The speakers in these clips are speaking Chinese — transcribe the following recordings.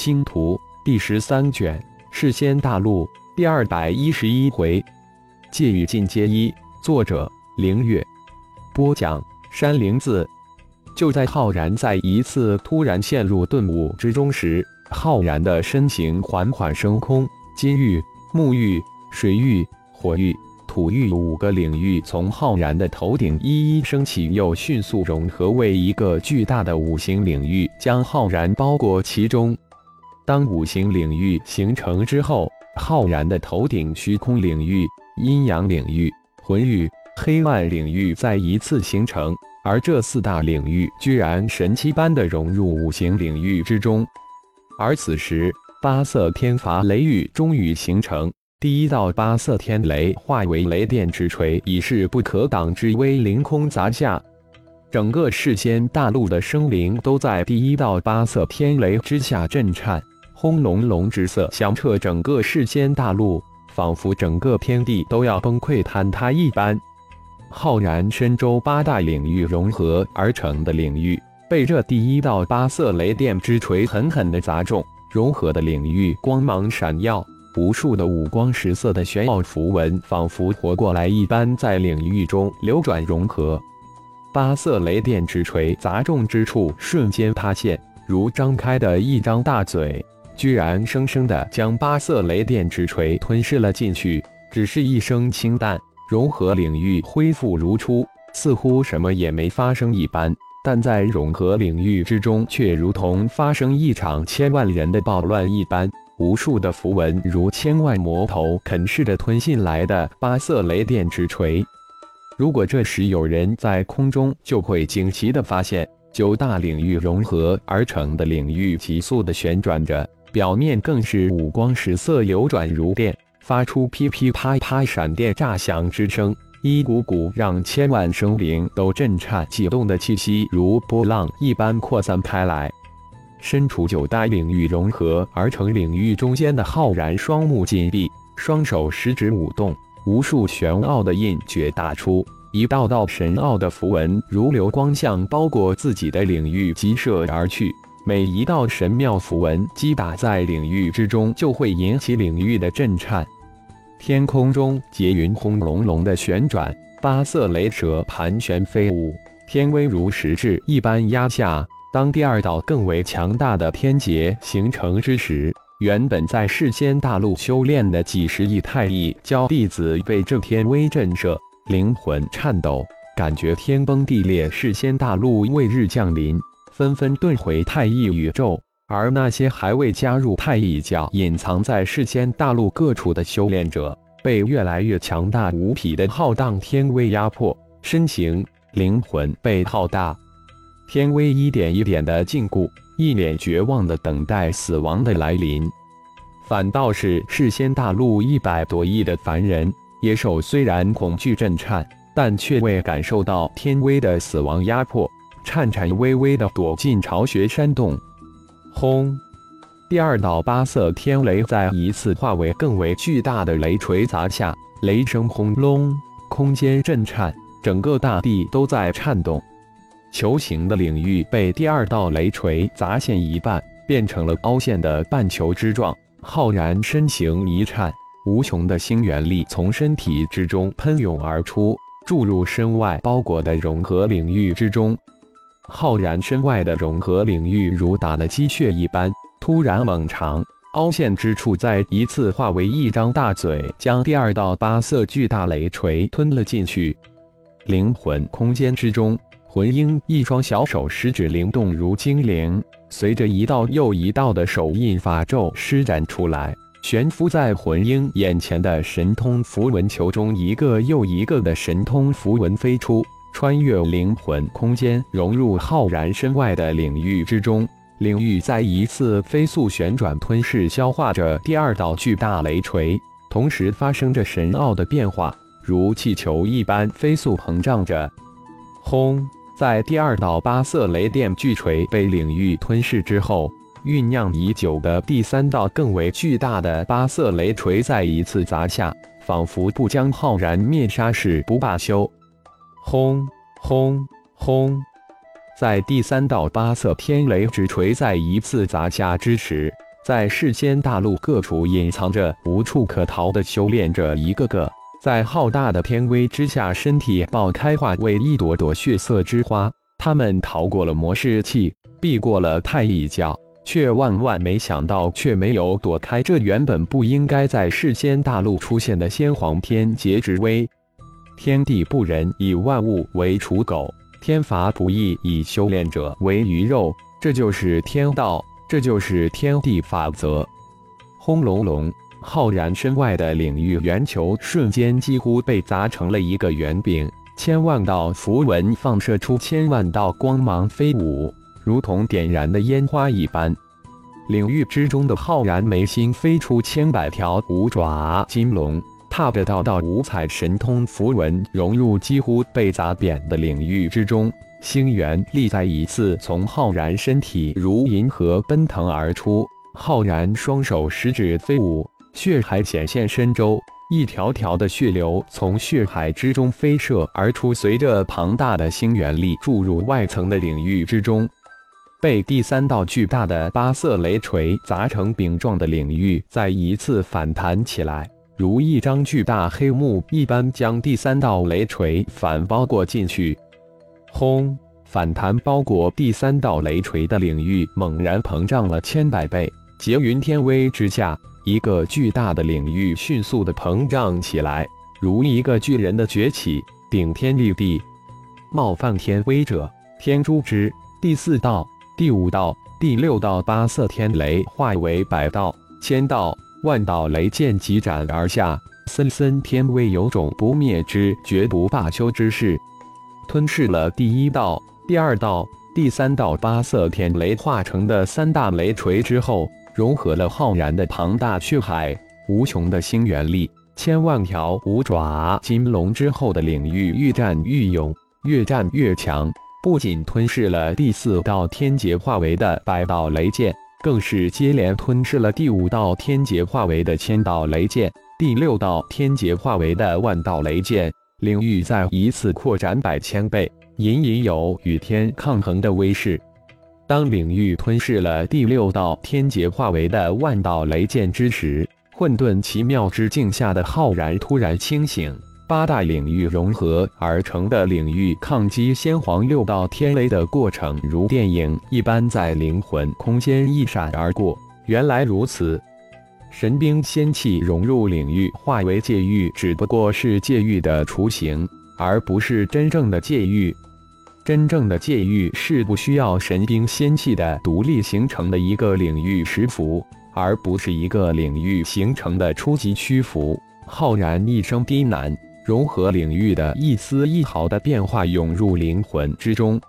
星图》第十三卷，世仙大陆第二百一十一回，借与进阶一。作者：凌月。播讲：山灵子。就在浩然在一次突然陷入顿悟之中时，浩然的身形缓缓升空，金域、木域、水域、火域。土域五个领域从浩然的头顶一一升起，又迅速融合为一个巨大的五行领域，将浩然包裹其中。当五行领域形成之后，浩然的头顶虚空领域、阴阳领域、魂域、黑暗领域再一次形成，而这四大领域居然神奇般的融入五行领域之中。而此时，八色天罚雷域终于形成。第一道八色天雷化为雷电之锤，已是不可挡之威凌空砸下。整个世间大陆的生灵都在第一道八色天雷之下震颤，轰隆隆之色响彻整个世间大陆，仿佛整个天地都要崩溃坍塌一般。浩然深州八大领域融合而成的领域，被这第一道八色雷电之锤狠狠地砸中，融合的领域光芒闪耀。无数的五光十色的玄奥符文，仿佛活过来一般，在领域中流转融合。八色雷电之锤砸中之处，瞬间塌陷，如张开的一张大嘴，居然生生的将八色雷电之锤吞噬了进去。只是一声清淡，融合领域恢复如初，似乎什么也没发生一般。但在融合领域之中，却如同发生一场千万人的暴乱一般。无数的符文如千万魔头啃噬着吞进来的八色雷电之锤。如果这时有人在空中，就会惊奇地发现，九大领域融合而成的领域急速地旋转着，表面更是五光十色，流转如电，发出噼噼啪啪闪电炸响之声，一股股让千万生灵都震颤悸动的气息，如波浪一般扩散开来。身处九大领域融合而成领域中间的浩然，双目紧闭，双手十指舞动，无数玄奥的印诀打出，一道道神奥的符文如流光向包裹自己的领域急射而去。每一道神妙符文击打在领域之中，就会引起领域的震颤。天空中结云轰隆隆的旋转，八色雷蛇盘旋飞舞，天威如实质一般压下。当第二道更为强大的天劫形成之时，原本在世间大陆修炼的几十亿太乙教弟子被这天威震慑，灵魂颤抖，感觉天崩地裂，世间大陆末日降临，纷纷遁回太乙宇宙。而那些还未加入太乙教、隐藏在世间大陆各处的修炼者，被越来越强大无匹的浩荡天威压迫，身形、灵魂被浩大。天威一点一点的禁锢，一脸绝望的等待死亡的来临。反倒是世仙大陆一百多亿的凡人野兽，虽然恐惧震颤，但却未感受到天威的死亡压迫，颤颤巍巍的躲进巢穴山洞。轰！第二道八色天雷再一次化为更为巨大的雷锤砸下，雷声轰隆，空间震颤，整个大地都在颤动。球形的领域被第二道雷锤砸陷一半，变成了凹陷的半球之状。浩然身形一颤，无穷的星元力从身体之中喷涌而出，注入身外包裹的融合领域之中。浩然身外的融合领域如打了鸡血一般，突然猛长，凹陷之处再一次化为一张大嘴，将第二道八色巨大雷锤吞了进去。灵魂空间之中。魂婴一双小手食指灵动如精灵，随着一道又一道的手印法咒施展出来，悬浮在魂婴眼前的神通符文球中，一个又一个的神通符文飞出，穿越灵魂空间，融入浩然身外的领域之中。领域再一次飞速旋转，吞噬消化着第二道巨大雷锤，同时发生着神奥的变化，如气球一般飞速膨胀着。轰！在第二道八色雷电巨锤被领域吞噬之后，酝酿已久的第三道更为巨大的八色雷锤再一次砸下，仿佛不将浩然灭杀誓不罢休。轰轰轰！在第三道八色天雷之锤再一次砸下之时，在世间大陆各处隐藏着无处可逃的修炼者，一个个在浩大的天威之下，身体爆开，化为一朵朵血色之花。他们逃过了魔士气，避过了太乙教，却万万没想到，却没有躲开这原本不应该在世间大陆出现的先皇天劫之威。天地不仁，以万物为刍狗；天罚不义，以修炼者为鱼肉。这就是天道。这就是天地法则。轰隆隆，浩然身外的领域圆球瞬间几乎被砸成了一个圆饼，千万道符文放射出千万道光芒飞舞，如同点燃的烟花一般。领域之中的浩然眉心飞出千百条五爪金龙，踏着道道五彩神通符文融入几乎被砸扁的领域之中。星元力再一次从浩然身体如银河奔腾而出，浩然双手食指飞舞，血海显现身周，一条条的血流从血海之中飞射而出，随着庞大的星元力注入外层的领域之中，被第三道巨大的八色雷锤砸成饼状的领域再一次反弹起来，如一张巨大黑幕一般，将第三道雷锤反包裹进去。轰！反弹包裹第三道雷锤的领域猛然膨胀了千百倍，劫云天威之下，一个巨大的领域迅速的膨胀起来，如一个巨人的崛起，顶天立地。冒犯天威者，天诛之！第四道、第五道、第六道八色天雷化为百道、千道、万道雷剑急斩而下，森森天威有种不灭之绝不罢休之势。吞噬了第一道、第二道、第三道八色天雷化成的三大雷锤之后，融合了浩然的庞大血海、无穷的星元力、千万条五爪金龙之后的领域愈战愈勇，越战越强。不仅吞噬了第四道天劫化为的百道雷剑，更是接连吞噬了第五道天劫化为的千道雷剑、第六道天劫化为的万道雷剑。领域再一次扩展百千倍，隐隐有与天抗衡的威势。当领域吞噬了第六道天劫化为的万道雷剑之时，混沌奇妙之境下的浩然突然清醒。八大领域融合而成的领域抗击先皇六道天雷的过程，如电影一般在灵魂空间一闪而过。原来如此。神兵仙气融入领域，化为界域，只不过是界域的雏形，而不是真正的界域。真正的界域是不需要神兵仙气的独立形成的一个领域实符，而不是一个领域形成的初级虚符。浩然一声低喃，融合领域的一丝一毫的变化涌入灵魂之中，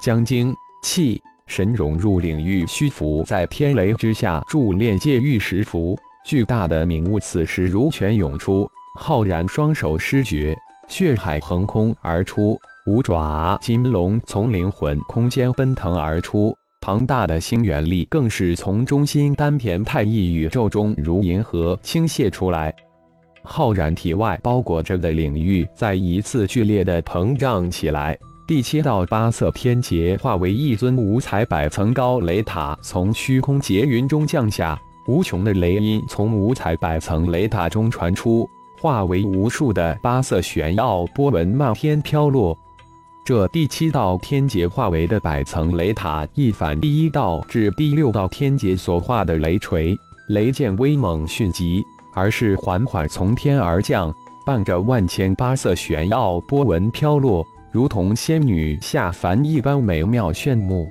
将精气。神融入领域虚浮，在天雷之下铸炼界玉石符。巨大的明悟此时如泉涌出，浩然双手施决，血海横空而出，五爪金龙从灵魂空间奔腾而出，庞大的星元力更是从中心丹田太一宇宙中如银河倾泻出来。浩然体外包裹着的领域再一次剧烈的膨胀起来。第七道八色天劫化为一尊五彩百层高雷塔，从虚空劫云中降下，无穷的雷音从五彩百层雷塔中传出，化为无数的八色玄奥波纹漫天飘落。这第七道天劫化为的百层雷塔，一反第一道至第六道天劫所化的雷锤、雷剑威猛迅疾，而是缓缓从天而降，伴着万千八色玄奥波纹飘落。如同仙女下凡一般美妙炫目，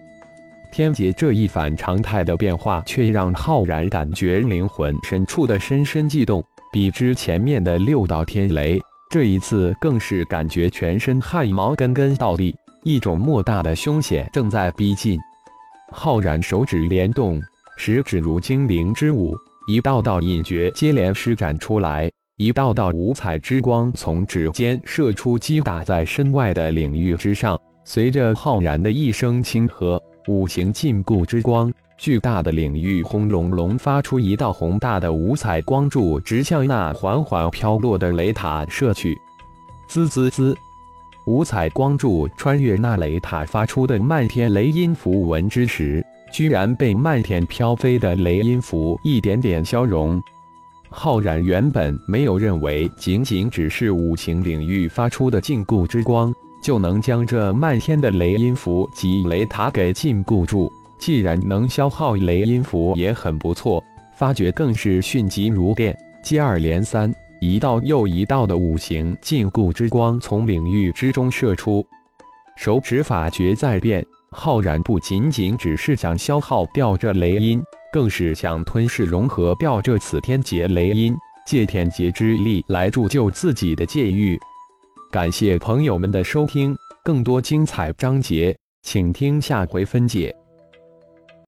天劫这一反常态的变化，却让浩然感觉灵魂深处的深深悸动。比之前面的六道天雷，这一次更是感觉全身汗毛根根倒立，一种莫大的凶险正在逼近。浩然手指连动，食指如精灵之舞，一道道隐诀接连施展出来。一道道五彩之光从指尖射出，击打在身外的领域之上。随着浩然的一声轻喝，五行禁锢之光，巨大的领域轰隆隆发出一道宏大的五彩光柱，直向那缓缓飘落的雷塔射去。滋滋滋，五彩光柱穿越那雷塔发出的漫天雷音符文之时，居然被漫天飘飞的雷音符一点点消融。浩然原本没有认为仅仅只是五行领域发出的禁锢之光就能将这漫天的雷音符及雷塔给禁锢住，既然能消耗雷音符也很不错。发觉更是迅疾如电，接二连三，一道又一道的五行禁锢之光从领域之中射出。手指法诀在变，浩然不仅仅只是想消耗掉这雷音。更是想吞噬融合掉这此天劫雷音，借天劫之力来铸就自己的界域。感谢朋友们的收听，更多精彩章节，请听下回分解。